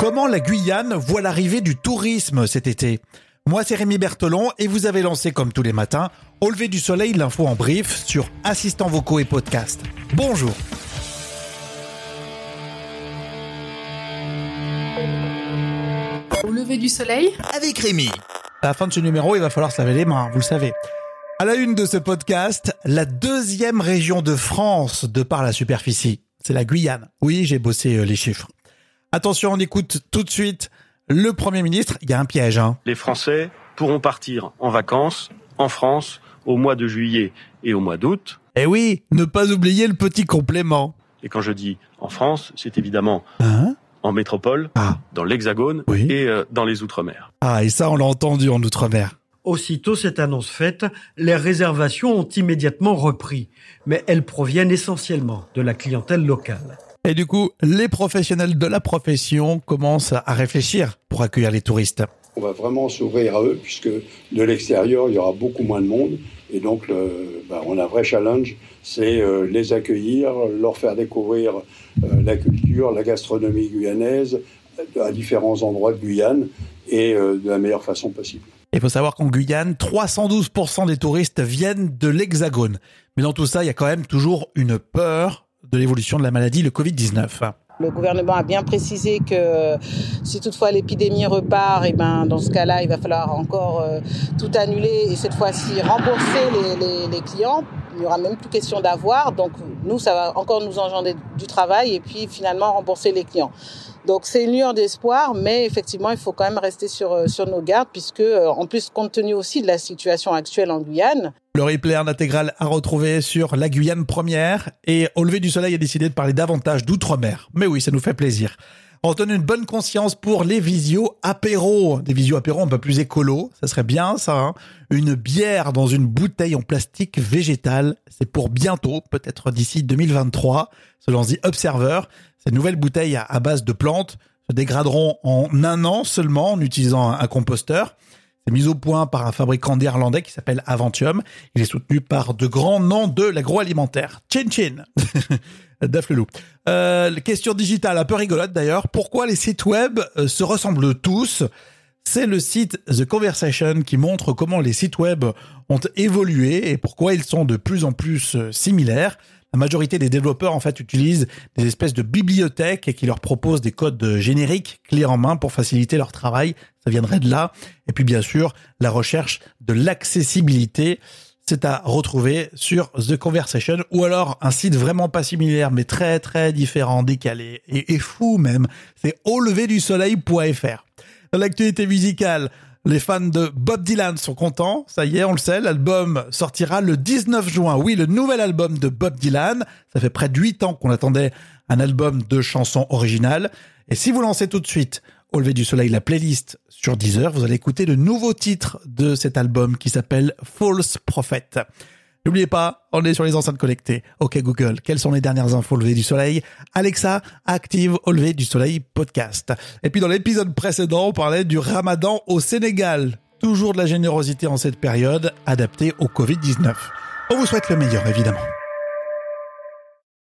Comment la Guyane voit l'arrivée du tourisme cet été? Moi, c'est Rémi Berthelon et vous avez lancé, comme tous les matins, au lever du soleil, l'info en brief sur assistants vocaux et podcast. Bonjour Au lever du soleil? Avec Rémi À la fin de ce numéro, il va falloir se laver les mains, vous le savez. À la une de ce podcast, la deuxième région de France de par la superficie. C'est la Guyane. Oui, j'ai bossé euh, les chiffres. Attention, on écoute tout de suite le Premier ministre. Il y a un piège. Hein. Les Français pourront partir en vacances en France au mois de juillet et au mois d'août. Eh oui, ne pas oublier le petit complément. Et quand je dis en France, c'est évidemment Hein? en métropole, Ah. dans l'Hexagone Oui. et euh, dans les Outre-mer. Ah, et ça, on l'a entendu en Outre-mer. Aussitôt cette annonce faite, les réservations ont immédiatement repris, mais elles proviennent essentiellement de la clientèle locale. Et du coup, les professionnels de la profession commencent à réfléchir pour accueillir les touristes. On va vraiment s'ouvrir à eux puisque de l'extérieur, il y aura beaucoup moins de monde. Et donc, le, ben, on a un vrai challenge, c'est euh, les accueillir, leur faire découvrir euh, la culture, la gastronomie guyanaise à différents endroits de Guyane et euh, de la meilleure façon possible. Il faut savoir qu'en Guyane, 312% des touristes viennent de l'Hexagone. Mais dans tout ça, il y a quand même toujours une peur de l'évolution de la maladie, le Covid-19. Le gouvernement a bien précisé que si toutefois l'épidémie repart, et ben dans ce cas-là, il va falloir encore euh, tout annuler et cette fois-ci rembourser les- les clients. Il n'y aura même plus question d'avoir. Donc nous, ça va encore nous engendrer du travail et puis finalement rembourser les clients. Donc c'est une lueur d'espoir, mais effectivement, il faut quand même rester sur, euh, sur nos gardes puisque, euh, en plus, compte tenu aussi de la situation actuelle en Guyane, Le replay en intégrale à retrouver sur la Guyane première. Et au lever du soleil a décidé de parler davantage d'outre-mer. Mais oui, ça nous fait plaisir. On donne une bonne conscience pour les visio apéros. Des visio apéros un peu plus écolo. Ça serait bien, ça. hein. une bière dans une bouteille en plastique végétal. C'est pour bientôt, peut-être d'ici 2023. Selon The Observer, ces nouvelles bouteilles à, base de plantes se dégraderont en un an seulement en utilisant un composteur. C'est mis au point par un fabricant néerlandais qui s'appelle Aventium. Il est soutenu par de grands noms de l'agroalimentaire. Chin Chin Daf question digitale un peu rigolote d'ailleurs. Pourquoi les sites web euh, se ressemblent tous? C'est le site The Conversation qui montre comment les sites web ont évolué et pourquoi ils sont de plus en plus euh, similaires. La majorité des développeurs en fait utilisent des espèces de bibliothèques qui leur proposent des codes génériques clés en main pour faciliter leur travail. Ça viendrait de là. Et puis bien sûr, la recherche de l'accessibilité. C'est à retrouver sur The Conversation ou alors un site vraiment pas similaire mais très très différent, décalé et, et fou même. C'est auleverdusoleil.fr. Dans l'actualité musicale, les fans de Bob Dylan sont contents. Ça y est, on le sait, l'album sortira le 19 juin. Oui, le nouvel album de Bob Dylan. Ça fait près de 8 ans qu'on attendait un album de chansons originales. Et si vous lancez tout de suite au lever du soleil la playlist sur Deezer, vous allez écouter le nouveau titre de cet album qui s'appelle False Prophet. N'oubliez pas, on est sur les enceintes connectées. Ok Google, quelles sont les dernières infos au lever du soleil? Alexa, active au lever du soleil podcast. Et puis dans l'épisode précédent, on parlait du ramadan au Sénégal. Toujours de la générosité en cette période, adaptée au Covid-19. On vous souhaite le meilleur évidemment.